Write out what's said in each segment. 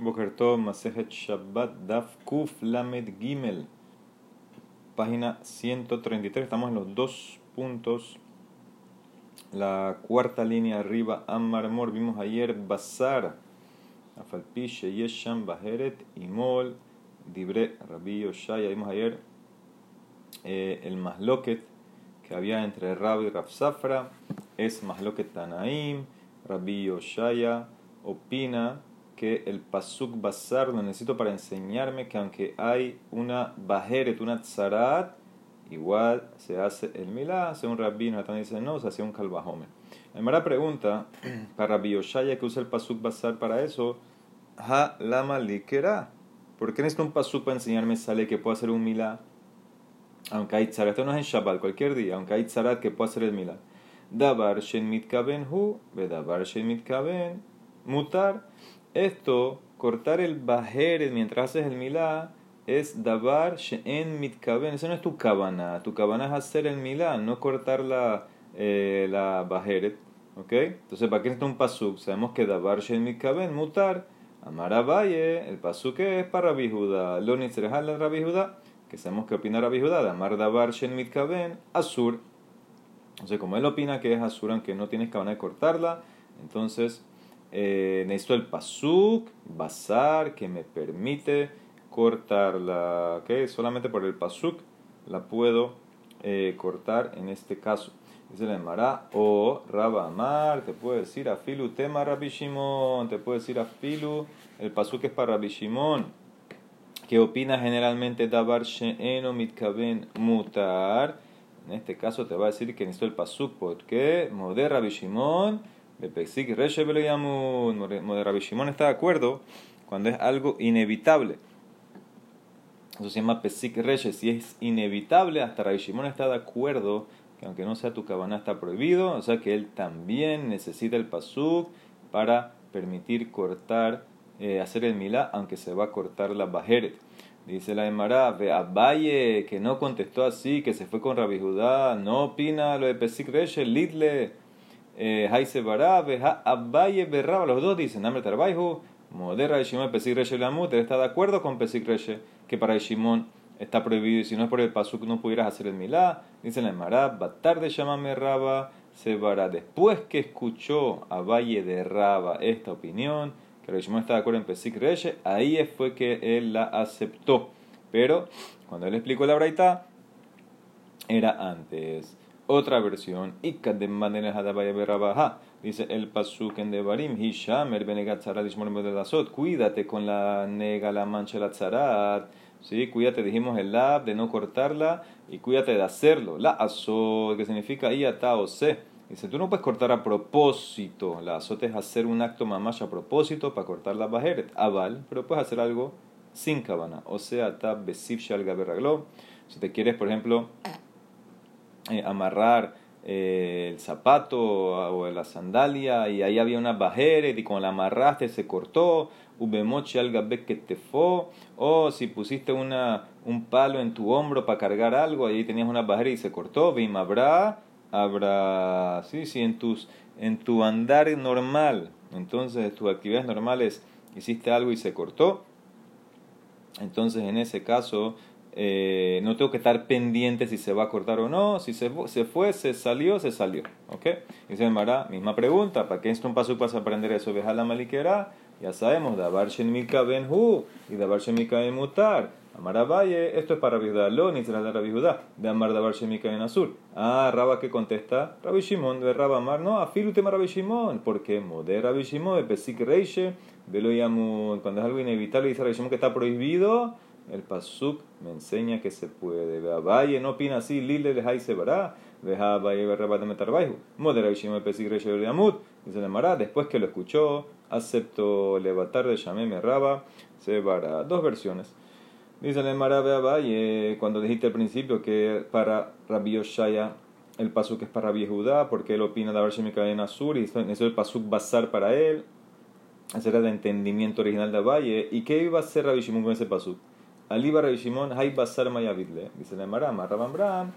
Boker Tov, Masejet Shabbat, Daf Kuf Lamed Gimel, página 133. Estamos en los dos puntos. La cuarta línea arriba, Ammarmor. Vimos ayer Bazar, Afalpiche, Yesham, Baheret, Imol, Dibre, Rabbi Yoshaya. Vimos ayer eh, el Masloket que había entre Rabbi y Rabsafra. Es Masloket Tanaim, Rabbi Yoshaya opina que el pasuk basar lo necesito para enseñarme que aunque hay una bajeret, una tzarat, igual se hace el milá, hace un rabino, también dice no, se hace un calvajome. La pregunta, para Rabbi Yoshaya que usa el pasuk basar para eso, ha lama likera. ¿Por qué necesito un pasuk para enseñarme sale que puedo hacer un milá? Aunque hay tzarat, esto no es en Shabbat, cualquier día, aunque hay tzarat que puedo hacer el milá. Dabar shen mitkaben hu, dabar shen mitkaben mutar. Esto, cortar el bajeret mientras haces el milá, es dabar she'en mitkaben. Eso no es tu cabana. Tu cabana es hacer el milá, no cortar la, eh, la bajeret. ¿Ok? Entonces, ¿para qué está un pasuk? Sabemos que dabar she'en mitkaben, mutar. Amar valle, el pasuk es para Rabbi Judá. Lo la Rabbi Judá, que sabemos que opina Rabbi Judá. Amar dabar she'en mitkaben, asur. Entonces, como él opina que es asur, aunque no tienes cabana de cortarla, entonces eh, necesito el pasuk, basar, que me permite cortarla. ¿okay? Solamente por el pasuk la puedo eh, cortar en este caso. Dice la Emara, o Raba Amar, te puede decir a Filu tema Rabbi Shimon, te puede decir a Filu, el pasuk es para Rabbi Shimon. ¿Qué opina generalmente Dabar She'eno Mitkaben Mutar? En este caso te va a decir que necesito el pasuk, porque Moder Rabbi Reshe Rabbi Shimon está de acuerdo cuando es algo inevitable. Eso se llama Pesik Reshe. Si es inevitable, hasta Rabbi Shimon está de acuerdo que aunque no sea tu cabana está prohibido. O sea que él también necesita el pasuk para permitir cortar, eh, hacer el milá, aunque se va a cortar la bajeret. Dice la Emara, ve Valle que no contestó así, que se fue con Rabbi Judá, no opina lo de Pesik Reshe, lidle Haise eh, Barabe, Abaye Berraba, los dos dicen, Amr Tarbaihu, Modera de Shimon, Pesik Reshe Lamut, él está de acuerdo con Pesik Reshe, que para Shimon está prohibido y si no es por el pasuk no pudieras hacer el milá. Dice la Emara, Batar de Shamame Raba, Sebara, después que escuchó a Valle de Raba esta opinión, que Shimon está de acuerdo en Pesik Reshe, ahí fue que él la aceptó. Pero cuando él explicó la braita, era antes otra versión, dice el pasuk en Devarim, Hishamer benegatzarat de cuídate con la nega, la mancha, la tzarat, ¿sí? cuídate, dijimos el lab, de no cortarla, y cuídate de hacerlo, la azot, que significa iata o se, dice, tú no puedes cortar a propósito, la azot es hacer un acto mamash a propósito para cortar la bajeret, aval, pero puedes hacer algo sin cabana, o sea, tab besif shal si te quieres, por ejemplo, eh, amarrar eh, el zapato o la sandalia y ahí había una bajeret y cuando la amarraste se cortó, que te fue o si pusiste una, un palo en tu hombro para cargar algo, ahí tenías una bajeret y se cortó, habrá, habrá, sí, sí, en, tus, en tu andar normal, entonces tus actividades normales hiciste algo y se cortó, entonces en ese caso eh, no tengo que estar pendiente si se va a cortar o no. Si se, se fue, se salió, se salió. ¿Ok? Dice Mara, misma pregunta. ¿Para qué es un paso para aprender eso? Veja la maliquera. Ya sabemos, Dabar Shenmika Ben Hu y Dabar Shenmika Ben Mutar. Amar Valle, esto es para Rabbi lo ni será de Rabbi Judá, de Amar Dabar Shemika Ben Azul. Ah, Raba que contesta, Rabbi Shimon, de Raba Amar, no, afilu tema Rabbi Shimon, porque Moder Rabbi Shimon, Pesik Reiche, Velo cuando es algo inevitable, dice Rabbi Shimon que está prohibido, el pasuk me enseña que se puede. Valle no opina así, lile de se verá. Dice Mará, después que lo escuchó, aceptó levantar de Shameme Raba, se. Dos versiones. Dice Mará Valle, cuando dijiste al principio que para Rabbi Yoshaya el pasuk es para Rabbi Judá, porque él opina de haber en Azur y eso es el pasuk basar para él. Ese era el entendimiento original de Valle. ¿Y qué iba a hacer Rabbi Shimon con ese pasuk? Aliba Rabbi Shimon, hay basar mayavidle. Dice la Marama, Rabambram,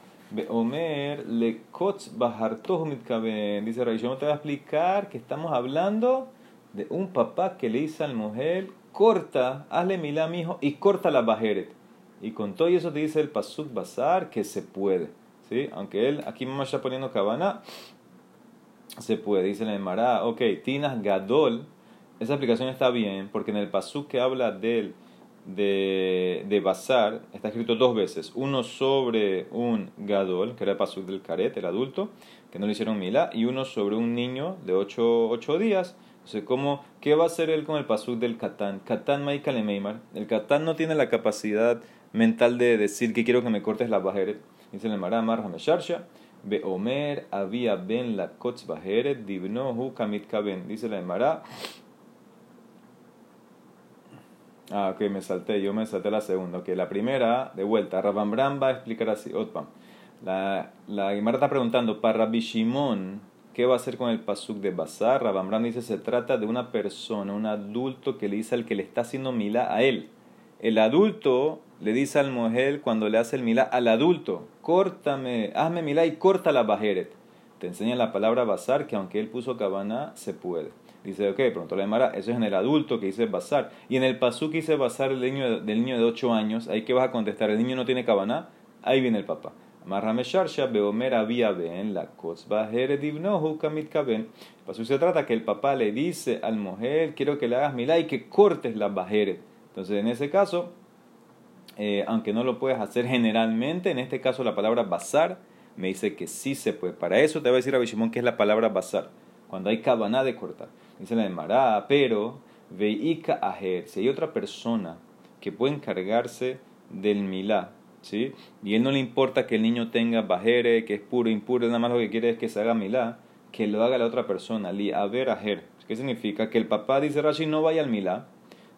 Omer, le kotz bahartoh mitkaben. Dice Rabbi Shimon, te va a explicar que estamos hablando de un papá que le dice al mujer, corta, hazle milá mi hijo y corta la bajeret. Y con todo eso te dice el Pasuk Bazar que se puede. ¿sí? Aunque él, aquí mamá está poniendo cabana, se puede. Dice el Mará, ok, Tinas Gadol, esa aplicación está bien, porque en el Pasuk que habla del de, de Bazar está escrito dos veces. Uno sobre un Gadol, que era el Pasuk del Caret, el adulto, que no le hicieron milá, y uno sobre un niño de 8 ocho, días. Entonces, ¿cómo, ¿qué va a hacer él con el Pasuk del Katán? Katán Maika Meimar. El Katán no tiene la capacidad mental de decir que quiero que me cortes la bajeret. Dice el Maramar Hamesharsha. Be Omer había ben la kotz bajeret divnohu kamit kaben. Dice la Emara. Ah, ok, me salté, yo me salté la segunda. Que la primera, de vuelta, Rabambram va a explicar así. Otpam. La, la Gemara está preguntando, para Rabbi Shimon, ¿qué va a hacer con el pasuk de Bazar? Rabambram dice, se trata de una persona, un adulto que le dice al que le está haciendo milá a él. El adulto le dice al mujer cuando le hace el milá al adulto, córtame, hazme milá y corta la bajeret. Te enseña la palabra bazar que aunque él puso cabana, se puede. Dice, ok, pronto la demara, eso es en el adulto que dice bazar. Y en el pasú que dice bazar el niño, del niño de 8 años, ahí que vas a contestar, el niño no tiene cabana, ahí viene el papá. Pasú se trata que el papá le dice al mujer, quiero que le hagas milá y que cortes la bajeret. Entonces, en ese caso, eh, aunque no lo puedes hacer generalmente, en este caso la palabra bazar me dice que sí se puede. Para eso te voy a decir a Bishimón que es la palabra bazar, cuando hay cabana de cortar. Dice la de Mará, pero veika aher, si hay otra persona que puede encargarse del milá, ¿sí? y él no le importa que el niño tenga bajere, que es puro, impuro, nada más lo que quiere es que se haga milá, que lo haga la otra persona, li aver aher. ¿Qué significa? Que el papá dice Rashi no vaya al milá,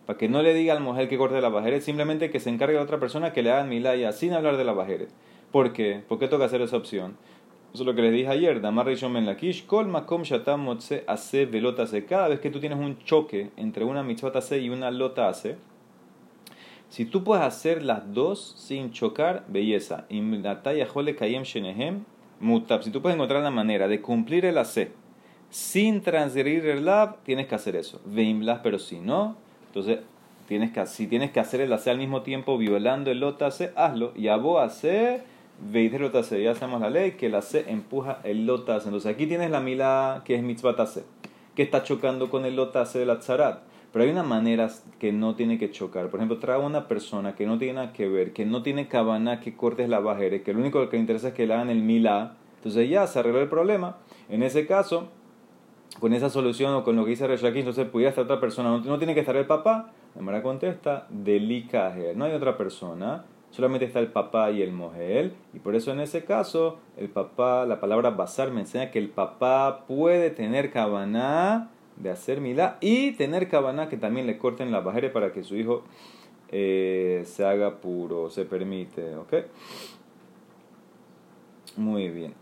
para que no le diga al mujer que corte la bajeret, simplemente que se encargue a otra persona que le haga milaya sin hablar de la bajeret. ¿Por qué? ¿Por qué toca hacer esa opción? Eso es lo que les dije ayer. Damar Rishon Lakish, Kol Makom Shatam Motse Ase Velotase. Cada vez que tú tienes un choque entre una mitzvot Ase y una lota Ase, si tú puedes hacer las dos sin chocar, belleza. Mutab. Si tú puedes encontrar la manera de cumplir el Ase sin transgredir el Lab, tienes que hacer eso. Veimlas, pero si no, entonces, tienes que, si tienes que hacer el hace al mismo tiempo violando el lotase, hazlo. Y a vos el lotase. Ya hacemos la ley que el hace empuja el lotase. Entonces, aquí tienes la mila que es mitzvah que está chocando con el lotase de la tzarat. Pero hay una manera que no tiene que chocar. Por ejemplo, trae una persona que no tiene nada que ver, que no tiene cabana, que cortes la bajere, que lo único que le interesa es que le hagan el milá. Entonces ya se arregló el problema. En ese caso, con esa solución o con lo que dice Reshaki, entonces pudiera estar otra persona. No, tiene que estar el papá. La Mara contesta, delikaje. No hay otra persona. Solamente está el papá y el mujer. Y por eso en ese caso, el papá, la palabra basar me enseña que el papá puede tener cabana de hacer milá y tener cabana que también le corten la bajere para que su hijo eh, se haga puro, se permite. ¿Ok? Muy bien.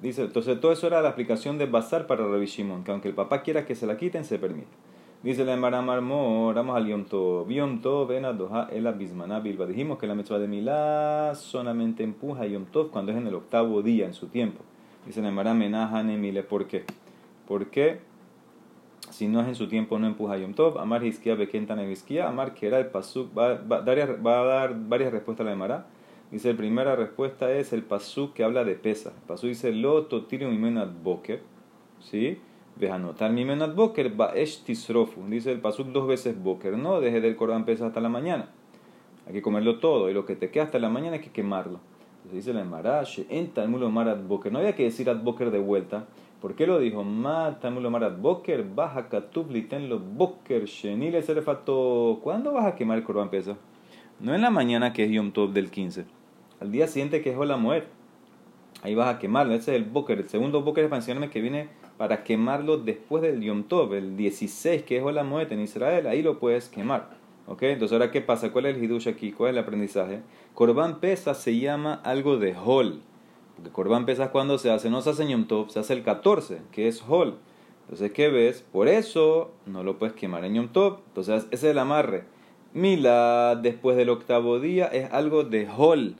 Dice, entonces todo eso era la aplicación de Bazar para Rabbi Shimon, que aunque el papá quiera que se la quiten, se permite. Dice la Emara Marmor, vamos al Yom Tov. Yom Tov, ven a Doha, el Abismaná, Bilba. Dijimos que la mitzvah de Milá solamente empuja a Yom Tov cuando es en el octavo día, en su tiempo. Dice la Emara Menahane Mile, ¿por qué? ¿Por qué? Si no es en su tiempo, no empuja a Yom Tov. Amar Hiskia, Bekentane Hiskia. Amar que era el Pasuk. Va, va, va, a dar varias respuestas a la Emara. Dice, la primera respuesta es el pasuk que habla de pesa. El pasuk dice, lo totirio mimenat boker, ¿sí? Vejanotar mimenat boker, baesh tisrofu. Dice el pasuk dos veces boker, no deje del cordán pesa hasta la mañana. Hay que comerlo todo, y lo que te queda hasta la mañana hay que quemarlo. Entonces dice la Emarash, en Talmulo Marat Boker. No había que decir ad Boker de vuelta. ¿Por qué lo dijo? Ma Talmulo Marat Boker, baja ten lo Boker, Shenile Serefato. ¿Cuándo vas a quemar el cordán pesa? No en la mañana que es Yom Tov del 15 al día siguiente que es la muerte. Ahí vas a quemarlo. Ese es el boker. El segundo boker es para que viene para quemarlo después del Yom Tov, el 16 que es la muerte en Israel. Ahí lo puedes quemar. ¿Ok? Entonces, ahora, ¿qué pasa? ¿Cuál es el hidush aquí? ¿Cuál es el aprendizaje? Corban pesa se llama algo de hol. Porque Corban pesa cuando se hace, no se hace en Yom Tov, se hace el 14, que es hol. Entonces, ¿qué ves? Por eso no lo puedes quemar en Yom Tov. Entonces, ese es el amarre. Mila, después del octavo día, es algo de hol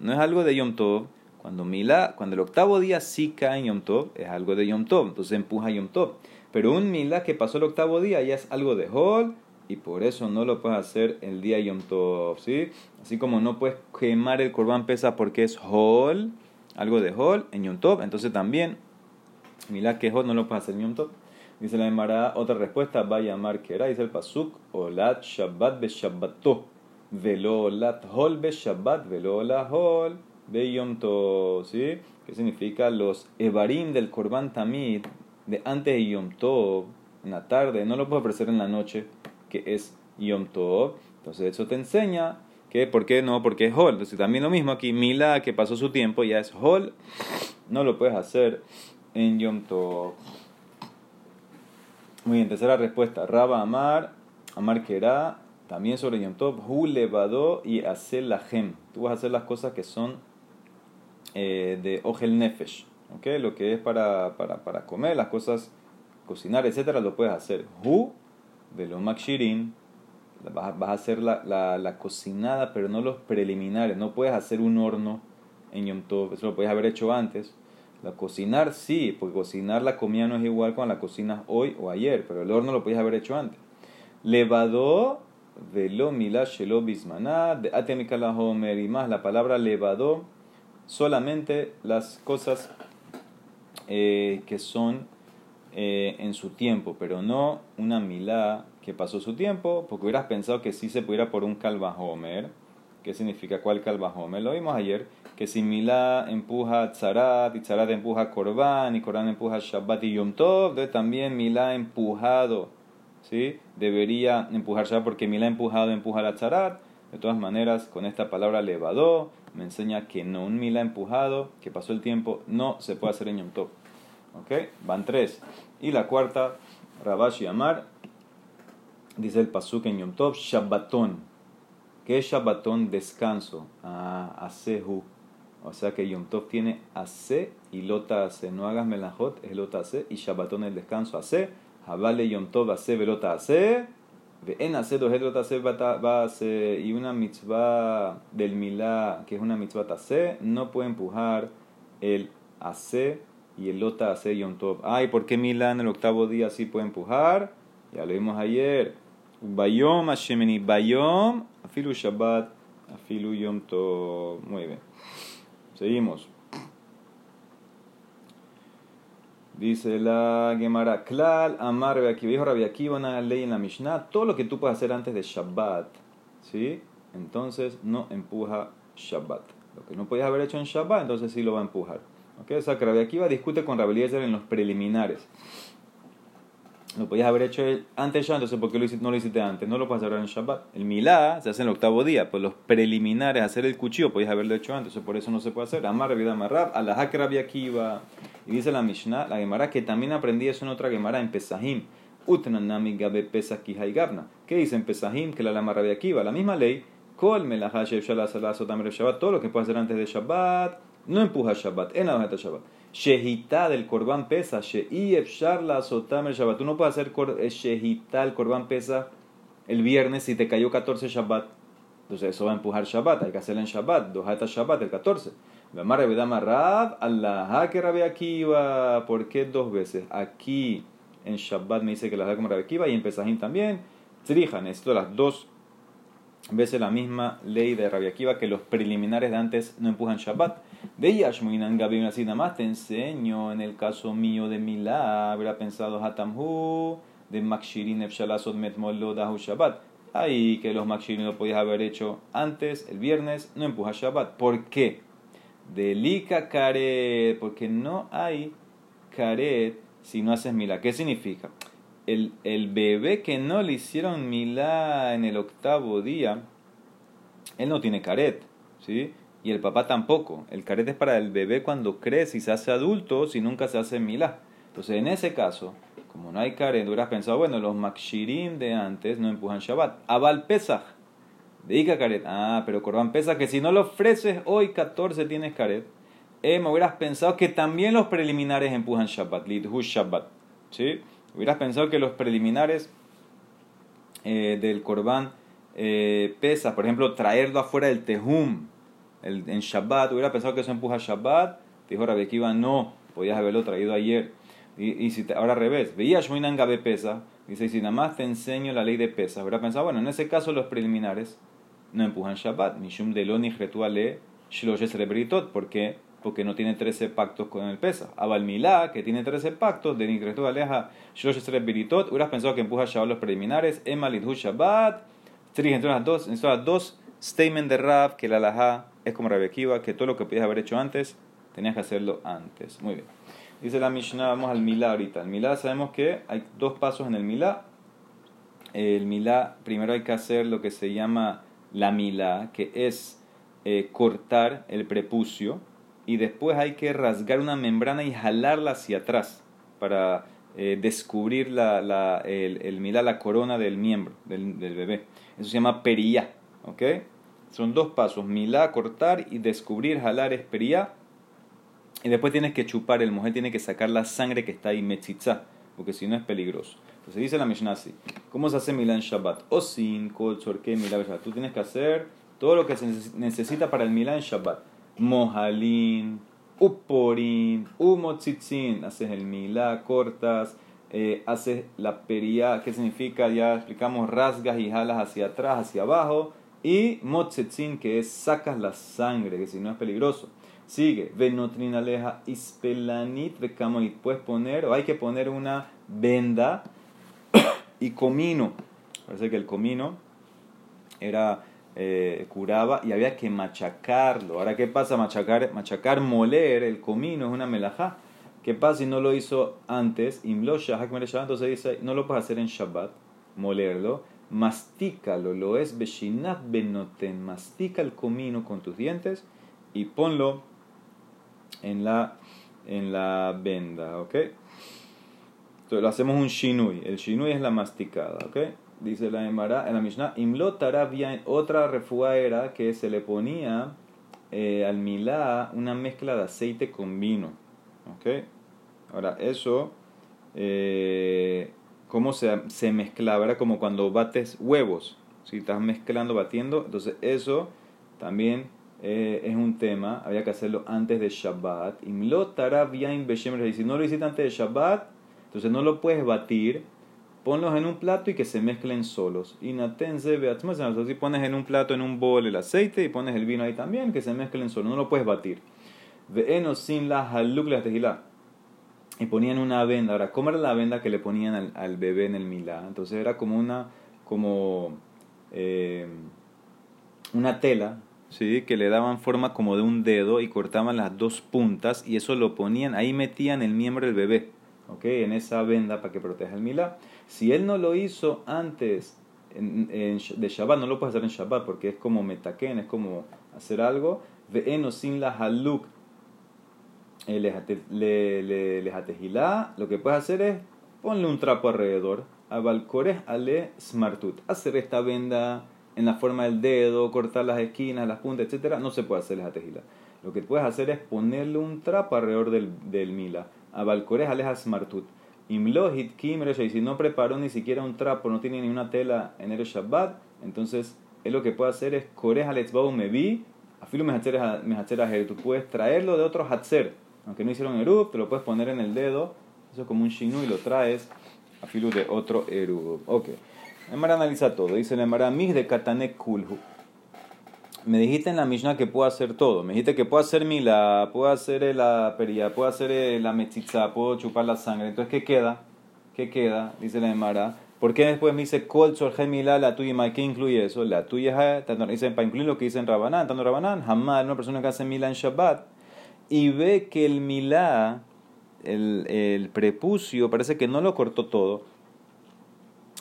no es algo de Yom Tov. Cuando Mila, cuando el octavo día sí cae en Yom Tov, es algo de Yom Tov, entonces empuja Yom Tov. Pero un milá que pasó el octavo día ya es algo de hol y por eso no lo puedes hacer el día Yom Tov, ¿sí? Así como no puedes quemar el corbán pesa porque es hol, algo de hol en Yom Tov, entonces también milá que es hol no lo puedes hacer en Yom Tov. Dice la Emara, otra respuesta va a llamar que era, dice el pasuk, olat shabbat be shabbato, velo olat hol be shabbat, velo olat hol be Yom Tov, ¿sí? ¿Qué significa? Los evarim del corbán tamid de antes de Yom Tov, en la tarde, no lo puedo ofrecer en la noche, que es Yom Tov. Entonces eso te enseña que, ¿por qué no? Porque es Hol. Entonces también lo mismo aquí, Mila que pasó su tiempo ya es Hol, no lo puedes hacer en Yom Tov. Muy bien, tercera respuesta. Raba Amar, Amar Kera, también sobre Yom Tov, Hu levado y hacer la gem. Tú vas a hacer las cosas que son eh, de Ogel Nefesh. ¿okay? Lo que es para, para, para comer, las cosas, cocinar, etcétera, lo puedes hacer. Hu de los makshirin, vas, a hacer la, la, la, cocinada, pero no los preliminares. No puedes hacer un horno en Yom Tov, eso lo puedes haber hecho antes. La cocinar sí, porque cocinar la comida no es igual cuando la cocinas hoy o ayer, pero el horno lo puedes haber hecho antes. Levadó velo shelo bismaná, de atemikala homer y más la palabra levadó, solamente las cosas eh, que son eh, en su tiempo, pero no una milá que pasó su tiempo, porque hubieras pensado que sí se pudiera por un calvajomer. ¿Qué significa cuál calvajomer? Lo vimos ayer, que si milá empuja tzarat y tzarat empuja korban y korban empuja shabbat y yom tov, también milá empujado, ¿sí? Debería empujar shabbat porque milá empujado empuja la tzarat. De todas maneras, con esta palabra levadó, me enseña que no un milá empujado, que pasó el tiempo, no se puede hacer en yom tov. ¿Ok? Van tres. Y la cuarta, Rabashi Amar, dice el Pasuk en Yom Tov, Shabbatón. ¿Qué es Shabbatón? Descanso. Ah, Asehu. O sea que Yom Tov tiene Ase y Lota Ase. No hagas melajot, es Lota Ase y Shabbatón es descanso. Ase. Habale Yom Tov Ase, Velota Ase. En Ase, Ase, Ase. Y una mitzvah del Milá, que es una mitzvah Ase, no puede empujar el Ase y el Lota hace Yom Tov. Ay, ¿por qué Milán el octavo día sí puede empujar? Ya lo vimos ayer. Bayom Hashemeni Bayom Afilu Shabbat Afilu Yom Tov. Muy bien. Seguimos. Dice la Gemara, Klal, Amar, Rabiakiva, dijo Rabiakiva una ley en la Mishnah, todo lo que tú puedes hacer antes de Shabbat, ¿sí? Entonces no empuja Shabbat. Lo que no podías haber hecho en Shabbat, entonces sí lo va a empujar. Okay, o sea, que discute con Rabbi Eliezer en los preliminares. Lo podías haber hecho antes ya, entonces ¿por qué no lo hiciste antes? No lo puedes hacer en Shabbat. El Milá se hace en el octavo día, pues los preliminares, hacer el cuchillo, podías haberlo hecho antes, entonces por eso no se puede hacer. Amar Amarrab, Alajak Rabbi Akiva. Y dice la Mishnah, la Gemara, que también aprendí eso en otra Gemara, en Pesahim. Utnanami Gabe Pesach Gabna. ¿Qué dice en Pesahim? Que la Lama Rabbi Akiva, la misma ley, Kol Melahashev Shabbat, todo lo que puedes hacer antes de Shabbat no empuja Shabbat, en la Shabbat. Shehita del Korban pesa, Shehi Efshar la Sotam Shabbat. Tú no puedes hacer eh, Shehita el Korban pesa el viernes si te cayó 14 Shabbat. Entonces eso va a empujar Shabbat, hay que hacerlo en Shabbat, Dojata Shabbat, el 14. Akiva. ¿Por qué dos veces? Aquí en Shabbat me dice que la como Rabbi Akiva y en Pesajim también. Trijan, necesito las dos veces la misma ley de Rabbi Akiva que los preliminares de antes no empujan Shabbat. De Yashmuinan Gabi así nada más te enseño en el caso mío de Milá, habrá pensado Hatamhu, de Makshirin Efshalasot Metmolo Dahu Shabbat. Ahí que los Makshirin lo podías haber hecho antes, el viernes, no empuja Shabbat. ¿Por qué? Delica Karet, porque no hay Karet si no haces Milá. ¿Qué significa? El, el bebé que no le hicieron Milá en el octavo día, él no tiene Karet, ¿sí? y el papá tampoco. El carete es para el bebé cuando crece y se hace adulto si nunca se hace milá. Entonces, en ese caso, como no hay caret, hubieras pensado, bueno, los makshirim de antes no empujan Shabbat. Abal Pesach, dedica caret. Ah, pero Corban Pesach, que si no lo ofreces hoy 14 tienes caret. Eh, me hubieras pensado que también los preliminares empujan Shabbat, Lidhu Shabbat. ¿Sí? Hubieras pensado que los preliminares eh, del Corban eh, Pesach, por ejemplo, traerlo afuera del Tehum, el, en Shabbat, hubiera pensado que eso empuja Shabbat, dijo Rabbi Akiva, no, podías haberlo traído ayer. Y, y si ahora revés, veía Shmoinan Gabe pesa, dice, y si nada más te enseño la ley de pesas, habrá pensado, bueno, en ese caso los preliminares no empujan Shabbat, Mishum Deloni Retuale Shloshes Rebritot, ¿por qué? Porque no tiene 13 pactos con el pesa. Abal Milá, que tiene 13 pactos, de Nikretu Aleja Rebritot, hubieras pensado que empuja Shabbat los preliminares, Emma Lidhu Shabbat, entre las dos, entre dos statement de Rab, que la alajá es como Rebekiva, que todo lo que podías haber hecho antes, tenías que hacerlo antes. Muy bien. Dice la Mishnah, vamos al Milá ahorita. El Milá sabemos que hay dos pasos en el Milá. El Milá, primero hay que hacer lo que se llama la Milá, que es eh, cortar el prepucio, y después hay que rasgar una membrana y jalarla hacia atrás para eh, descubrir la, la, el, el Milá, la corona del miembro, del, del bebé. Eso se llama periyá. ¿Ok? Son dos pasos, milá, cortar y descubrir, jalar es periyá. Y después tienes que chupar, el mujer tiene que sacar la sangre que está ahí, metzitza, porque si no es peligroso. Entonces dice la Mishnah así, ¿cómo se hace milá en Shabbat? O sin, kol, milá, Tú tienes que hacer todo lo que se necesita para el milá en Shabbat. Mojalín, uporin, umotzitzin, haces el milá, cortas, eh, haces la periyá, ¿qué significa? Ya explicamos, rasgas y jalas hacia atrás, hacia abajo, y motzetzin, que es sacas la sangre, que si no es peligroso. Sigue, venotrin aleja ispelanit y Puedes poner, o hay que poner una venda y comino. Parece que el comino era eh, curaba y había que machacarlo. Ahora, ¿qué pasa? Machacar, machacar, moler el comino es una melajá. ¿Qué pasa si no lo hizo antes? Entonces dice, no lo puedes hacer en Shabbat, molerlo mastícalo, lo es beshinat benoten, mastica el comino con tus dientes y ponlo en la, en la venda, ¿ok? Entonces hacemos un shinui, el shinui es la masticada, ¿ok? Dice la Emara, en la Mishnah, imlot bien otra refuá era que se le ponía eh, al milá una mezcla de aceite con vino, ¿ok? Ahora eso... Eh, cómo se, se mezclaba, era como cuando bates huevos, si estás mezclando, batiendo, entonces eso también eh, es un tema, había que hacerlo antes de Shabbat. Y si no lo hiciste antes de Shabbat, entonces no lo puedes batir, ponlos en un plato y que se mezclen solos. Y si pones en un plato, en un bol el aceite y pones el vino ahí también, que se mezclen solos, no lo puedes batir. Sin la haluk la y ponían una venda. Ahora, ¿cómo era la venda que le ponían al, al bebé en el milá? Entonces era como una, como, eh, una tela, ¿sí? Que le daban forma como de un dedo y cortaban las dos puntas y eso lo ponían, ahí metían el miembro del bebé, ¿ok? En esa venda para que proteja el milá. Si él no lo hizo antes en, de Shabbat, no lo puede hacer en Shabbat porque es como metaken, es como hacer algo. Ve'eno sin la haluk eh, lo que puedes hacer es ponle un trapo alrededor. Abalcores ale smartut. Hacer esta venda en la forma del dedo, cortar las esquinas, las puntas, etcétera, no se puede hacer lejatejilá. Lo que puedes hacer es ponerle un trapo alrededor del, del mila. Abalcores ale smartut. Imlohit y si no preparó ni siquiera un trapo, no tiene ni una tela en el Shabbat, entonces él lo que puede hacer es Kores aletzbau me vi, afilo me Tú puedes traerlo de otro hatzer aunque no hicieron erub, te lo puedes poner en el dedo, eso es como un shinu y lo traes a filu de otro erub. Ok. Emara analiza todo. Dice el Emara, mis de katanek kulhu. Me dijiste en la Mishnah que puedo hacer todo. Me dijiste que puedo hacer mila, puedo hacer la peria, puedo hacer la mechitza, puedo chupar la sangre. Entonces, ¿qué queda? ¿Qué queda? Dice la Emara. ¿Por qué después me dice kol mila, la tuya ¿Qué incluye eso? La tuya, dice, para incluir lo que dice en Rabanán, tanto Rabanán, jamás una persona que hace mila en Shabbat y ve que el milá, el, el prepucio, parece que no lo cortó todo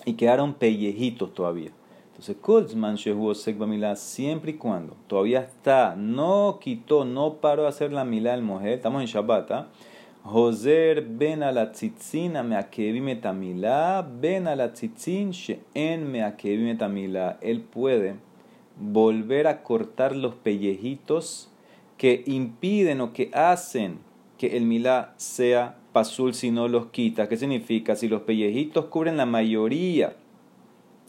y quedaron pellejitos todavía. Entonces, Kolzman Shehu Milá, siempre y cuando todavía está, no quitó, no paró a hacer la milá del mujer, estamos en Shabbat, ¿ah? Joser ben a la tzitzin a metamilá, ben a la tzitzin she'en metamilá. Él puede volver a cortar los pellejitos que impiden o que hacen que el milá sea pasul si no los quita. ¿Qué significa? Si los pellejitos cubren la mayoría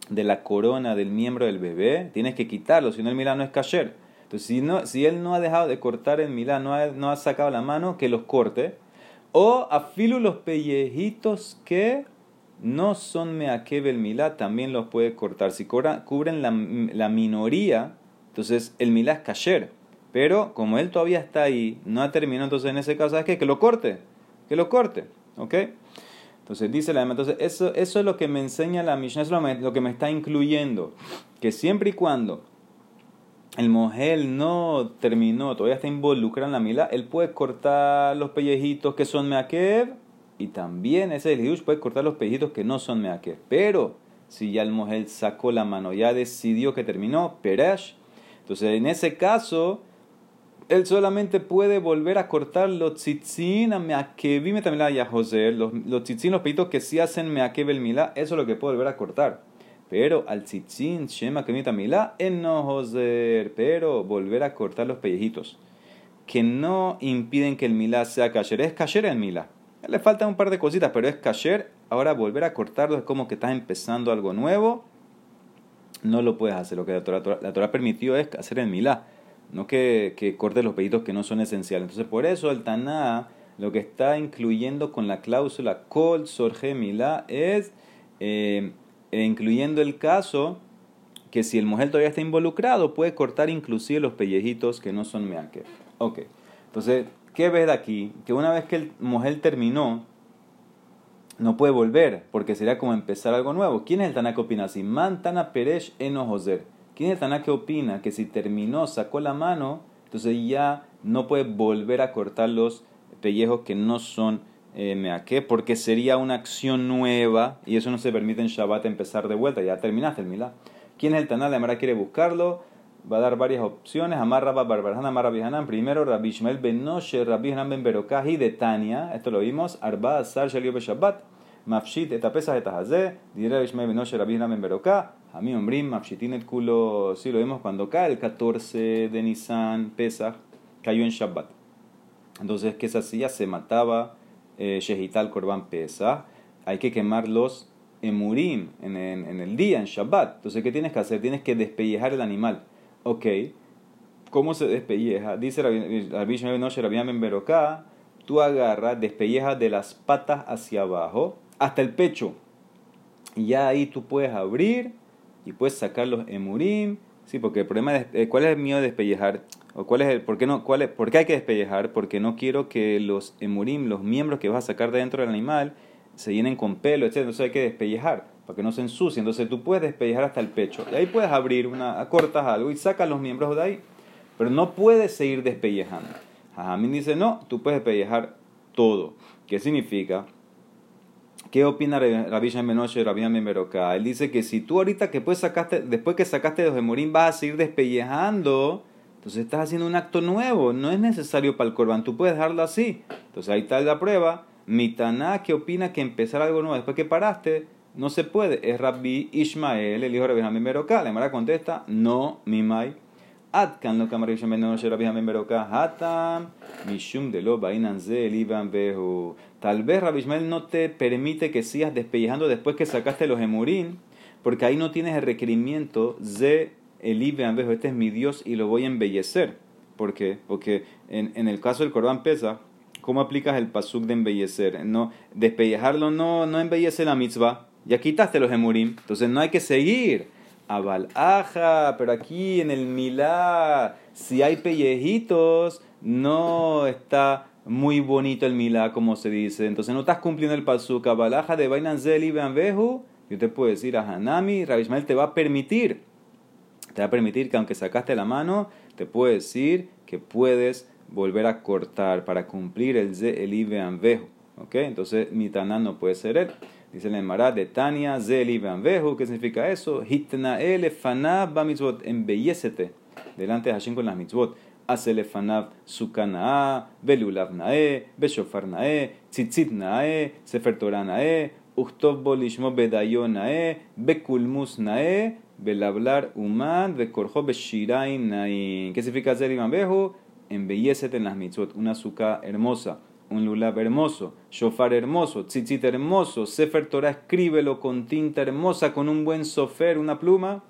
de la corona del miembro del bebé, tienes que quitarlo, si no el milá no es kasher. Entonces, si, no, si él no ha dejado de cortar el milá, no ha, no ha sacado la mano, que los corte. O afilu los pellejitos que no son meakebel milá, también los puede cortar. Si cubren la, la minoría, entonces el milá es kasher. Pero como él todavía está ahí, no ha terminado, entonces en ese caso, ¿sabes qué? Que lo corte. Que lo corte. ¿Ok? Entonces dice la entonces eso, eso es lo que me enseña la Mishnah, eso es lo que me está incluyendo. Que siempre y cuando el mojel no terminó, todavía está involucrado en la mila, él puede cortar los pellejitos que son meakev y también ese el puede cortar los pellejitos que no son meakev. Pero si ya el mojel sacó la mano, ya decidió que terminó, peresh, entonces en ese caso él solamente puede volver a cortar los tzitzin a meakevim también la José, los, los tzitzin, los pellejitos que sí hacen meakev el milá, eso es lo que puede volver a cortar. Pero al tzitzin, shema kemita milá, enojoser. Pero volver a cortar los pellejitos que no impiden que el milá sea kasher. Es kasher el milá. Le faltan un par de cositas, pero es kasher. Ahora volver a cortarlo es como que estás empezando algo nuevo. No lo puedes hacer. Lo que la Torah, permitió es hacer el milá. No que, que cortes los pellejitos que no son esenciales. Entonces, por eso el Taná lo que está incluyendo con la cláusula kol sorge milá es. Eh, e incluyendo el caso que si el mujer todavía está involucrado, puede cortar inclusive los pellejitos que no son meaque. Ok, entonces, ¿qué ves de aquí? Que una vez que el mujer terminó, no puede volver, porque sería como empezar algo nuevo. ¿Quién es el que opina así? Mantana Peresh Enojoser. ¿Quién es Taná que opina que si terminó, sacó la mano, entonces ya no puede volver a cortar los pellejos que no son eh, qué? porque sería una acción nueva y eso no se permite en Shabbat empezar de vuelta, ya terminaste el milá. ¿Quién es el Tanal? La Mara quiere buscarlo, va a dar varias opciones. Amar Rabba Barbarhan, Amar. Primero, Rabbi Ishmael ben Noshe, Rabbi Hanan ben Berokahi de Tania, esto lo vimos, Arba Azar Shalio Shabbat, Mafshit etapesas etahazé, diré Rabbi Ishmael ben Noshe, Rabbi Hanan ben Berokah, Ami Ombrim, Mafshitin et culo, sí lo vimos cuando cae el 14 de Nisan, Pesach, cayó en Shabbat. Entonces, ¿qué se hacía? Se mataba eh, Shehital Korban Pesa, hay que quemar los emurim en, en, el día, en Shabbat. Entonces, ¿qué tienes que hacer? Tienes que despellejar el animal. Ok, ¿cómo se despelleja? Dice Rabbi Shimon Beroká, tú agarras, despellejas de las patas hacia abajo hasta el pecho. Y ya ahí tú puedes abrir y puedes sacar los emurim. Sí, porque el problema es, eh, ¿cuál es el miedo de despellejar? ¿O cuál es el, por, qué no, cuál es, ¿Por qué hay que despellejar? Porque no quiero que los emurim, los miembros que vas a sacar de dentro del animal, se llenen con pelo, etc. Entonces hay que despellejar para que no se ensucie. Entonces tú puedes despellejar hasta el pecho. Y ahí puedes abrir, una, cortas algo y sacas los miembros de ahí. Pero no puedes seguir despellejando. mí dice, no, tú puedes despellejar todo. ¿Qué significa? ¿Qué opina Rabbi Menoche, Rabbi Meroca? Él dice que si tú ahorita que pues sacaste, después que sacaste los emurim vas a seguir despellejando, entonces estás haciendo un acto nuevo, no es necesario para el corbán, tú puedes dejarlo así. Entonces ahí está la prueba. Mitaná que opina que empezar algo nuevo después que paraste, no se puede. Es Rabbi Ishmael, el hijo de Rabbi Beroká. La Mara contesta, no, mimai. Atkan lo kamar Rabbi Hamim Beroká. Hatam, mishum de lo bainan ze iban behu. Tal vez Rabbi no te permite que sigas despellejando después que sacaste los emurín, porque ahí no tienes el requerimiento de Elí vejo este es mi Dios y lo voy a embellecer. ¿Por qué? Porque en, en el caso del Corban pesa, ¿cómo aplicas el pasuk de embellecer? No, despellejarlo no, no embellece la mitzvah. Ya quitaste los emurim, entonces no hay que seguir. Abalaja, pero aquí en el milá, si hay pellejitos, no está muy bonito el milá, como se dice. Entonces no estás cumpliendo el pasuk. Abalaja de Bainanzel y Vejo. Yo te puedo decir a Hanami, Rabbi te va a permitir te va a permitir que aunque sacaste la mano, te puede decir que puedes volver a cortar para cumplir el ze elive anvejo. ¿Ok? Entonces, mitana no puede ser él. Dice el Mará de Tania, ze elive anvejo. ¿Qué significa eso? Hitna ele fanav mitzvot. Embellécete delante de Hashem con las mitzvot. Hacele fanav sukana'a, belulav na'e, beshofar na'e, tzitzit na'e, sefer na'e, uchtov bolishmo bedayon na'e, bekulmus na'e, Belablar Uman, Bekorjo Beshirain Nain. ¿Qué significa Imam Behu? Embellecete en las mitzvot. Una azúcar hermosa, un lulab hermoso, shofar hermoso, tzitzit hermoso, Sefer Torah escríbelo con tinta hermosa, con un buen sofer, una pluma,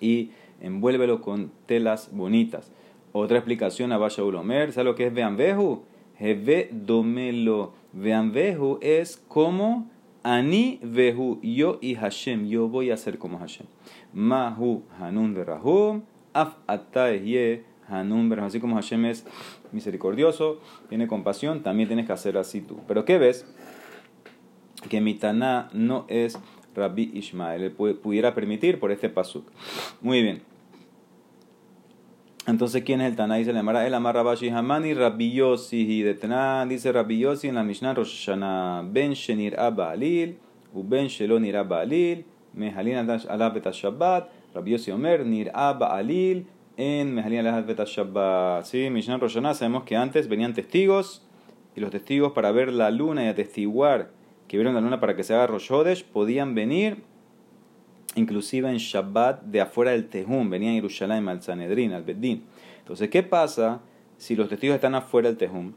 y envuélvelo con telas bonitas. Otra explicación a Basha Ulomer, ¿sabes lo que es Beambehu? Heve domelo. Vean vehu es como ani vehu. Yo y Hashem. Yo voy a ser como Hashem. Mahu hanun verahum. Af ye hanun verahum. Así como Hashem es misericordioso, tiene compasión, también tienes que hacer así tú. Pero ¿qué ves? Que mi Taná no es Rabbi Ishmael. Pudiera permitir por este pasuk. Muy bien. Entonces, ¿quién es el Taná? Dice la Mara, el Amar Rabashi Hamani, Rabbi Yossi, de Taná, dice Rabbi Yossi en la Mishnah Rosh Hashanah, Ben Shenir Abba Alil, u Ben Shelonir Abba Alil, Mehalin Alab Shabbat, Rabbi Yossi Omer, Nir Abba Alil, en Mehalin Alab Shabbat. Sí, Mishnah Rosh Hashanah, sabemos que antes venían testigos, y los testigos para ver la luna y atestiguar que vieron la luna para que se haga Rosh Hodesh, podían venir inclusive en Shabbat de afuera del Tejum, venían a Jerusalén al Sanedrín, al Beddin. Entonces, ¿qué pasa si los testigos están afuera del Tejum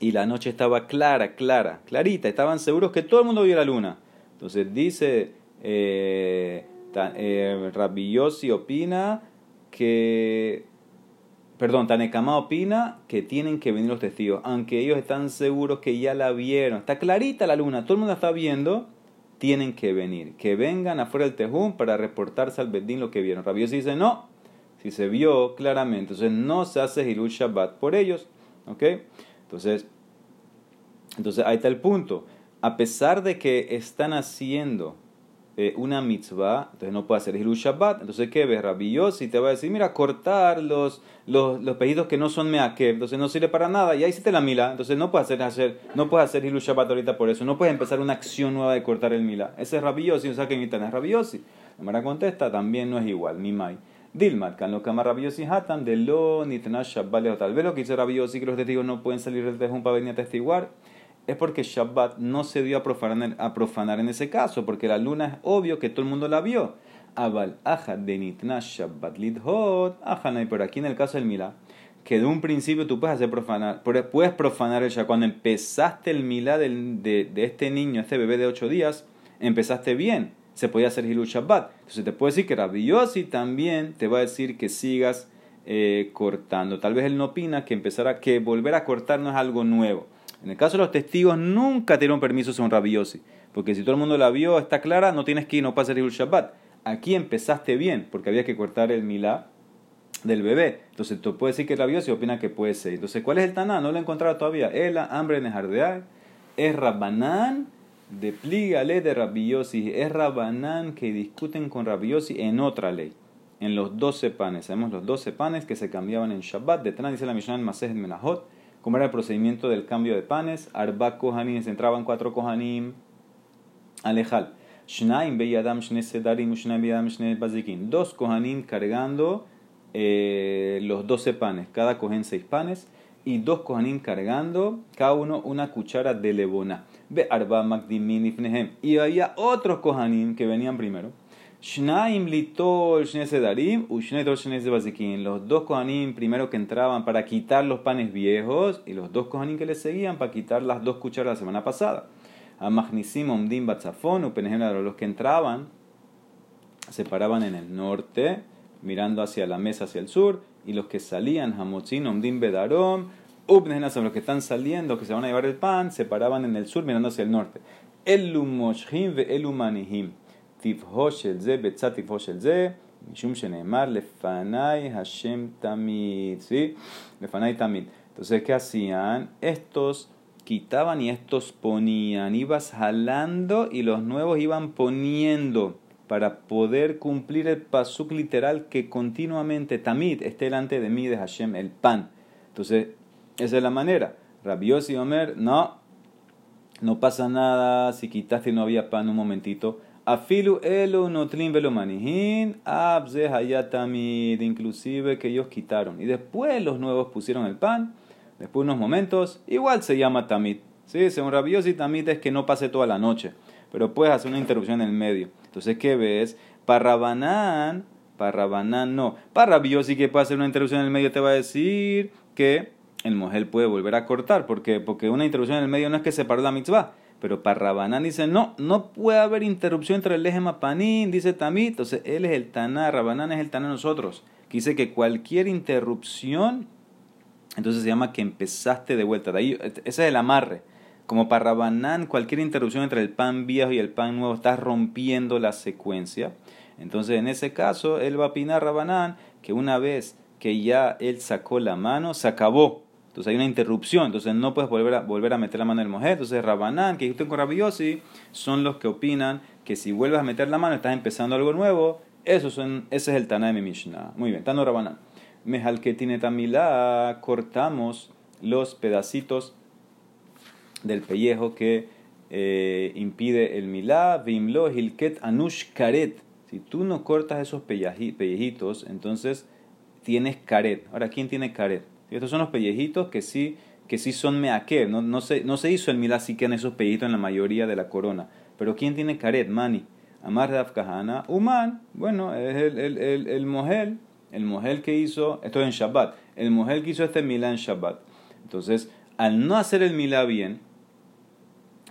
y la noche estaba clara, clara, clarita, estaban seguros que todo el mundo vio la luna? Entonces dice eh, eh Rabbi Yossi opina que perdón, Tanekama opina que tienen que venir los testigos, aunque ellos están seguros que ya la vieron. Está clarita la luna, todo el mundo la está viendo, tienen que venir. Que vengan afuera del Tejún para reportarse al Bedín lo que vieron. Rabiosi dice, no, si se vio claramente, entonces no se hace Hilul Shabbat por ellos. ¿Ok? Entonces, entonces ahí está el punto. A pesar de que están haciendo eh, una mitzvah, entonces no puede hacer Hilu Shabbat. Entonces, ¿qué ves? Rabbi te va a decir, mira, cortar los, los, los pedidos que no son meakev, entonces no sirve para nada. Y ahí sí te la mila, entonces no puedes hacer, hacer, no puedes hacer Hilu Shabbat ahorita por eso. No puedes empezar una acción nueva de cortar el mila. Ese es Rabbi o sea que Mitan es Rabbi Yossi. La Mara contesta, también no es igual, mi mai. Dilmat, kan lo kama Rabbi Hatan, de lo ni Shabbat, tal vez lo que dice Rabbi que los testigos no pueden salir del tejón para venir a testiguar es porque Shabbat no se dio a profanar, en ese caso, porque la luna es obvio que todo el mundo la vio. Abal de nitna Shabbat lidhot, pero aquí en el caso del Milá, que de un principio tú puedes hacer profanar, puedes profanar el Shabbat. Cuando empezaste el Milá de, este niño, este bebé de 8 días, empezaste bien, se podía hacer Hilul Shabbat. Entonces te puedo decir que Rabbi Yossi también te va a decir que sigas eh, cortando. Tal vez él no opina que empezar a, que volver a cortar no es algo nuevo. En el caso de los testigos, nunca dieron permiso según Rabiosi. Porque si todo el mundo la vio, está clara, no tienes que ir, no pasa el Shabbat. Aquí empezaste bien, porque había que cortar el milá del bebé. Entonces, tú puedes decir que Rabiosi opina que puede ser. Entonces, ¿cuál es el taná? No lo he encontrado todavía. Ela, hambre nejardeal, es Rabbanán, de plígale de Rabiosi. Es Rabbanán que discuten con Rabiosi en otra ley. En los doce panes. Sabemos los doce panes que se cambiaban en Shabbat. De dice la Mishnah en Masej Menahot cómo era el procedimiento del cambio de panes. Arba kohanim, entraban cuatro kohanim. Alejal. Shnaim beyadam shne sedarim, shnaim beyadam shne bazikin. Dos kohanim cargando eh, los doce panes. Cada cogen seis panes. Y dos kohanim cargando, cada uno una cuchara de lebona. Ve arba magdimin ifnehem. Y había otros kohanim que venían primero. Shnaim litol sedarim, Los dos kohanim primero que entraban para quitar los panes viejos y los dos kohanim que le seguían para quitar las dos cucharas la semana pasada. Amagnisim omdim batzafon, los que entraban se paraban en el norte, mirando hacia la mesa hacia el sur, y los que salían, hamotzin omdim bedarom, los que están saliendo, que se van a llevar el pan, se paraban en el sur mirando hacia el norte. Elumoshim ve elumanihim. טיבו של זה בצד טיבו של זה, משום שנאמר לפניי השם תמיד, ¿sí? לפניי תמיד. Entonces, ¿qué hacían? Estos quitaban y estos ponían. Ibas jalando y los nuevos iban poniendo para poder cumplir el pasuk literal que continuamente tamid esté delante de mí de Hashem, el pan. Entonces, esa es la manera. Rabiosi y Omer, no, no pasa nada si quitaste y no había pan un momentito Afilu elu notlim velo manihin, abze hayatamid, inclusive que ellos quitaron. Y después los nuevos pusieron el pan, después de unos momentos, igual se llama tamid. ¿Sí? Según rabiosi, tamid es que no pase toda la noche, pero puedes hacer una interrupción en el medio. Entonces, ¿qué ves? Para Rabanán, para Rabanán no. Para rabiosi que puede hacer una interrupción en el medio te va a decir que el mujer puede volver a cortar. ¿Por qué? Porque una interrupción en el medio no es que se paró la mitzvah pero para Rabanán dice, no, no puede haber interrupción entre el eje Mapanín, dice Tamit. Entonces, él es el Taná, Rabanán es el Taná nosotros. Que dice que cualquier interrupción entonces se llama que empezaste de vuelta. De ahí, ese es el amarre. Como para Rabanán, cualquier interrupción entre el pan viejo y el pan nuevo, estás rompiendo la secuencia. Entonces, en ese caso, él va a opinar Rabanán que una vez que ya él sacó la mano, se acabó. Entonces hay una interrupción, entonces no puedes volver a, volver a meter la mano en el mujer. Entonces Rabanán, que con Rabiosi, son los que opinan que si vuelves a meter la mano estás empezando algo nuevo. Eso son, ese es el Tana de mi Mishnah. Muy bien, Tano Rabanán. Mejal que tiene cortamos los pedacitos del pellejo que eh, impide el milá, vimlo, hilket, anush, karet. Si tú no cortas esos pellejitos, entonces tienes caret. Ahora, ¿quién tiene caret? Estos son los pellejitos que sí, que sí son meaker. No, no, se, no se hizo el milá en esos pellejitos en la mayoría de la corona. Pero ¿quién tiene caret? Mani. Amar de Afkahana. Uman. Bueno, es el, el, el, el mohel. El mohel que hizo, esto es en Shabbat. El mohel que hizo este milá en Shabbat. Entonces, al no hacer el milá bien,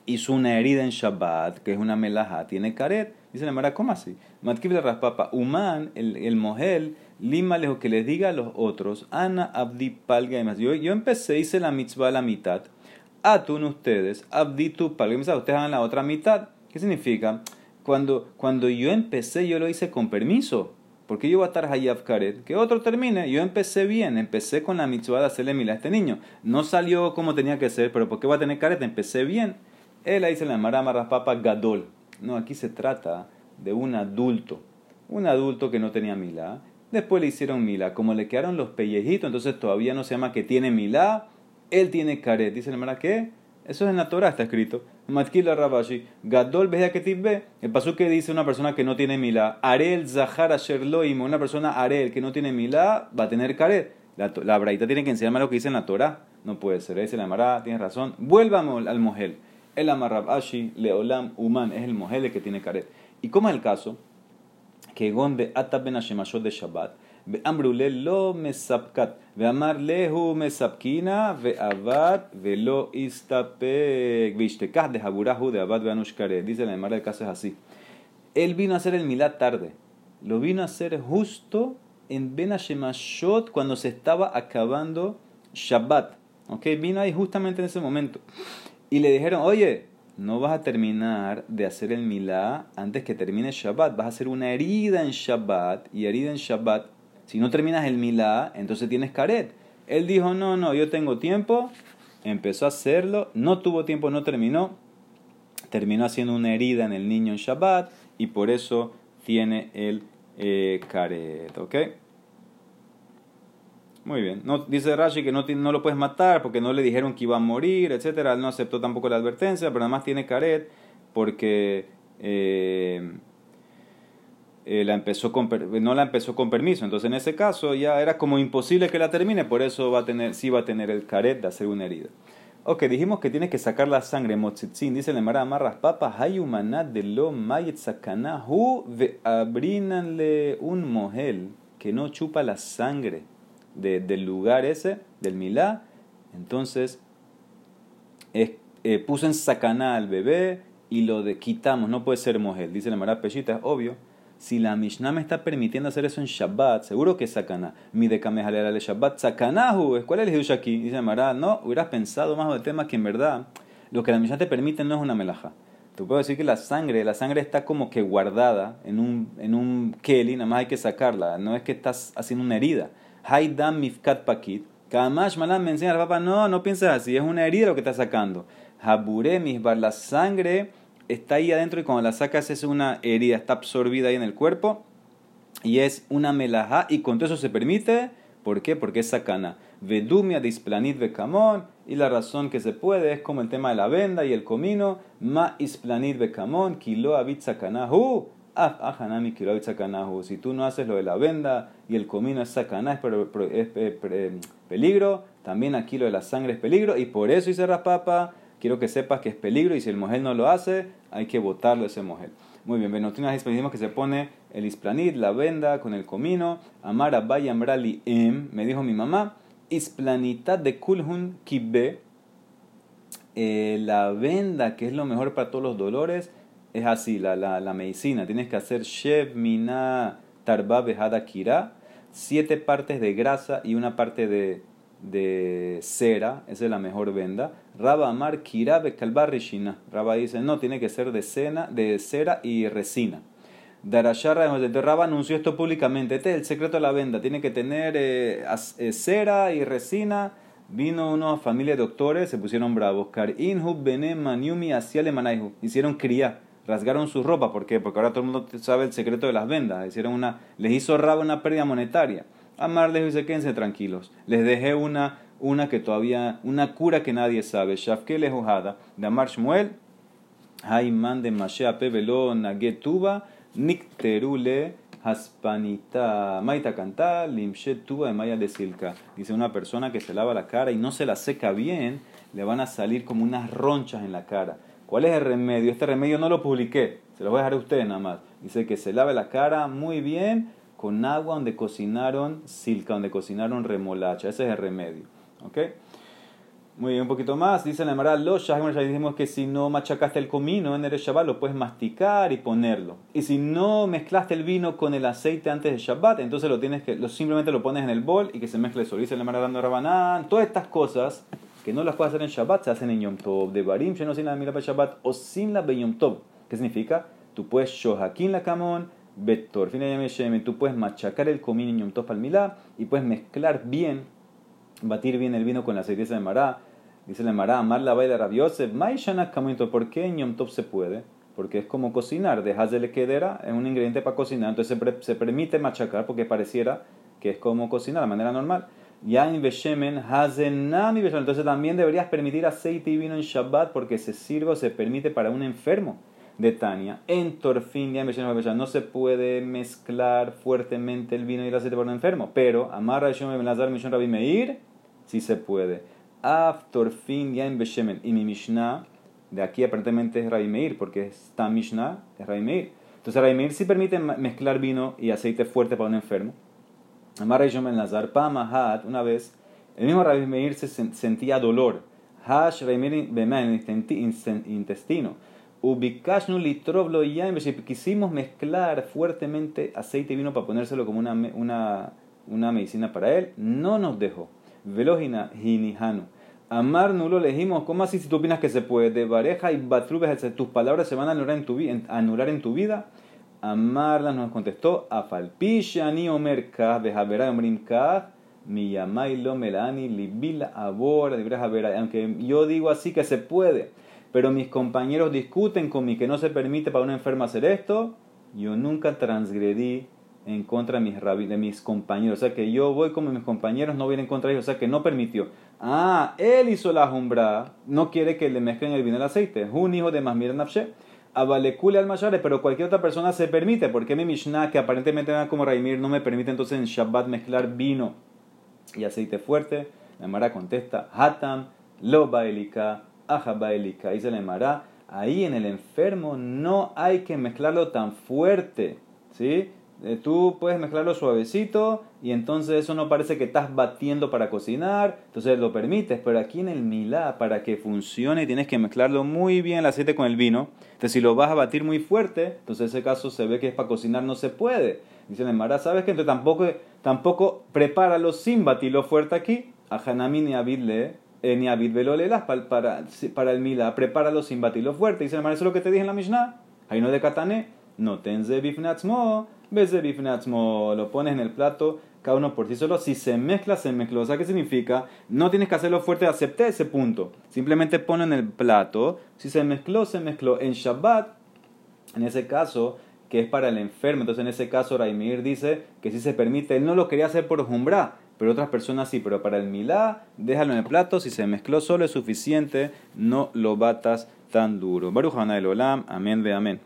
hizo una herida en Shabbat, que es una melaja, tiene caret. Dice la Mara, ¿cómo así? Matkib de raspapa. Uman, el, el mohel Lima lejos que les diga a los otros, Ana Abdi Palga y Yo, yo empecé, hice la mitzvah la mitad. Atun ustedes, Abdi tu Palga Ustedes hagan la otra mitad. ¿Qué significa? Cuando, cuando yo empecé, yo lo hice con permiso. Porque yo voy a estar Hayab Karet. Que otro termine. Yo empecé bien. Empecé con la mitzvah de hacerle mila a este niño. No salió como tenía que ser, pero ¿por qué va a tener Karet? Empecé bien. Él ahí se le llamará Papa Gadol. No, aquí se trata de un adulto. Un adulto que no tenía mila Después le hicieron milá. Como le quedaron los pellejitos, entonces todavía no se llama que tiene milá. Él tiene caret. Dice la hermana, ¿qué? Eso es en la Torah, está escrito. Matkila Rabashi. Gadol ve. El paso que dice una persona que no tiene milá. Arel Zahara Sherloim. Una persona Arel que no tiene milá va a tener caret. La, la braita tiene que enseñarme lo que dice en la Torah. No puede ser. Dice la Mara, tiene razón. Vuelvamos al Mohel. El Amarrabashi, Leolam, Uman. Es el Mohel el que tiene caret. ¿Y cómo es el caso? כגון באתה בין השמשות דשבת, ואמרו ללא מספקת, ואמר להו מספקינה, ועבד ולא הסתפק, וישתכח דהבורה הוא דעבד ואנוש קרא. Dice la Emara el caso es así. Él vino a hacer el milad tarde. Lo vino a hacer justo en Ben Hashemashot cuando se estaba acabando Shabbat. ¿Ok? Vino ahí justamente en ese momento. Y le dijeron, oye, no vas a terminar de hacer el milá antes que termine Shabbat. Vas a hacer una herida en Shabbat y herida en Shabbat. Si no terminas el milá, entonces tienes caret. Él dijo, no, no, yo tengo tiempo. Empezó a hacerlo. No tuvo tiempo, no terminó. Terminó haciendo una herida en el niño en Shabbat y por eso tiene el eh, caret. ¿Ok? Muy bien. No, dice Rashi que no, no lo puedes matar porque no le dijeron que iba a morir, etcétera. Él no aceptó tampoco la advertencia, pero además tiene caret porque eh, eh, la empezó con, no la empezó con permiso. Entonces en ese caso ya era como imposible que la termine, por eso va a tener, sí va a tener el caret de hacer una herida. Ok, dijimos que tiene que sacar la sangre, motzitzin, dice el Mara Amarras Papa, hayumanat de lo mayet sakanahu ve abrinanle un mohel que no chupa la sangre del lugar ese, del milá, entonces es, eh, puso en sacaná al bebé y lo de, quitamos, no puede ser mujer. Dice la Mara Peshita, es obvio. Si la Mishnah me está permitiendo hacer eso en Shabbat, seguro que es sacaná. Mi de al Shabbat, sakanahu, ¿cuál es el hidush aquí? Dice la Mara, no, hubieras pensado más del tema que en verdad lo que la Mishnah te permite no es una melaja. Te puedo decir que la sangre, la sangre está como que guardada en un, en un keli, nada más hay que sacarla. No es que estás haciendo una herida. Haidam mifkat pakit. Kamash malam me enseña al papá, no, no pienses así, es una herida lo que está sacando. Habure misbar, la sangre está ahí adentro y cuando la sacas es una herida, está absorbida ahí en el cuerpo y es una melajá y con todo eso se permite. ¿Por qué? Porque es sacana. Vedumia displanit becamón y la razón que se puede es como el tema de la venda y el comino. Ma isplanit becamón, kilo avit sakanahu. Si tú no haces lo de la venda y el comino es sacaná, es, es, peligro, también aquí lo de la sangre es peligro, y por eso hice raspapa, quiero que sepas que es peligro, y si el mujer no lo hace, hay que botarlo ese mujer. Muy bien, Benotinas decimos que se pone el isplanit, la venda con el comino, amara bayambrali em, me dijo mi mamá, isplanitad de kulhun kibbe, eh, la venda que es lo mejor para todos los dolores, es así, la, la, la medicina. Tienes que hacer Shev Mina Tarba Behada Kira, siete partes de grasa y una parte de, de cera, esa es la mejor venda. Raba Amar Kirabe Kalbar Rishina. Raba dice, no, tiene que ser de, cena, de cera y resina. Darashara Raba anunció esto públicamente. Este es el secreto de la venda. Tiene que tener eh, eh, cera y resina. Vino una familia de doctores, se pusieron bravos. Karinhu Bene Maniumi Hicieron cría, rasgaron su ropa. ¿Por qué? Porque ahora todo el mundo sabe el secreto de las vendas. Hicieron una, les hizo Raba una pérdida monetaria. Amarles dice, quédense tranquilos. Les dejé una, una que todavía, una cura que nadie sabe. Shafke lejojada. De Amar Shmuel, Haiman de Mashea Pebelo Nagetuba, Nikterule Haspanita Maita Canta, Limshe Tuba de Maya de Silka. Dice una persona que se lava la cara y no se la seca bien, le van a salir como unas ronchas en la cara. ¿Cuál es el remedio? Este remedio no lo publiqué, se lo voy a dejar a ustedes nada más. Dice que se lave la cara muy bien con agua donde cocinaron silca, donde cocinaron remolacha. Ese es el remedio. ¿Ok? Muy bien, un poquito más. Dice la Emara, los ya dijimos que si no machacaste el comino en el Shabbat, lo puedes masticar y ponerlo. Y si no mezclaste el vino con el aceite antes de Shabbat, entonces lo tienes que, lo, simplemente lo pones en el bol y que se mezcle eso. Dice la Emara dando Rabanán. Todas estas cosas que no las puedes hacer en Shabbat se hacen en Yom Tov. De Barim, no sin la mira para Shabbat o sin la Yom Tov. ¿Qué significa? Tú puedes Shohakin la Camón Vector, tú puedes machacar el comino en Yom Tov al y puedes mezclar bien, batir bien el vino con la aceite de Mará. Dice la Mará, amar la baila rabiosef, maishana ¿por qué en Yom Tov se puede? Porque es como cocinar, dejas de quedera, es un ingrediente para cocinar, entonces se, permite machacar porque pareciera que es como cocinar de manera normal. Beshemen, Hazenami entonces también deberías permitir aceite y vino en Shabbat porque se sirve o se permite para un enfermo de Tania. En Torfin, no se puede mezclar fuertemente el vino y el aceite por un enfermo, pero Amarra Shom Belazar Mishon Rabbi Meir, sí se puede. Af Beshemen. Y mi Mishnah, de aquí aparentemente es Rabbi Meir, porque está Mishnah, es Rabbi Meir. Entonces Rabbi Meir sí permite mezclar vino y aceite fuerte para un enfermo. Amarra Shom Belazar, Pamahat, una vez, el mismo Rabbi Meir se sentía dolor. Hash Meir, el intestino Ubikashnu litrovlo yaim, quisimos mezclar fuertemente aceite y vino para ponérselo como una, una, una medicina para él, no nos dejó. Velojina hinihanu. Amar nulo elegimos, ¿cómo así si tú opinas que se puede? De pareja y batrubes, tus palabras se van a anular en tu, anular en tu vida. Amarla nos contestó, afalpisha ni omer kah, behavera omrim kah, mi lo melani libila abora, aunque yo digo así que se puede pero mis compañeros discuten conmigo que no se permite para una enferma hacer esto, yo nunca transgredí en contra de mis, de compañeros. O sea que yo voy como mis compañeros, no vienen contra ellos. O sea que no permitió. Ah, él hizo la jumbra, no quiere que le mezclen el vino el aceite. Es un hijo de Masmir Nafshe. Avalekule al Mashare, pero cualquier otra persona se permite. porque mi Mishnah, que aparentemente va como Raimir, no me permite entonces en Shabbat mezclar vino y aceite fuerte? La Mara contesta: Hatam, lo baelika ajabaelika. Dice la Emara, ahí en el enfermo no hay que mezclarlo tan fuerte. ¿sí? Eh, tú puedes mezclarlo suavecito y entonces eso no parece que estás batiendo para cocinar, entonces lo permites, pero aquí en el milá, para que funcione, tienes que mezclarlo muy bien el aceite con el vino. Entonces si lo vas a batir muy fuerte, entonces ese caso se ve que es para cocinar, no se puede. Dice la Emara, ¿sabes que Entonces tampoco, tampoco prepáralo sin batirlo fuerte aquí. A Hanami ni a ni Abid Velolelas para, para, para el Mila, prepáralo sin batirlo fuerte. Dice, hermano, eso es lo que te dije en la Mishnah. Ahí no de Katane, no tenze bifnatzmo, lo pones en el plato, cada uno por sí solo. Si se mezcla, se mezcla. O sea, ¿qué significa? No tienes que hacerlo fuerte, acepté ese punto. Simplemente ponlo en el plato. Si se mezcló, se mezcló. En Shabbat, en ese caso, que es para el enfermo, entonces en ese caso Raimir dice que si se permite, él no lo quería hacer por Jumbra pero otras personas sí, pero para el milá, déjalo en el plato, si se mezcló solo es suficiente, no lo batas tan duro. Baruch Olam, amén ve amén.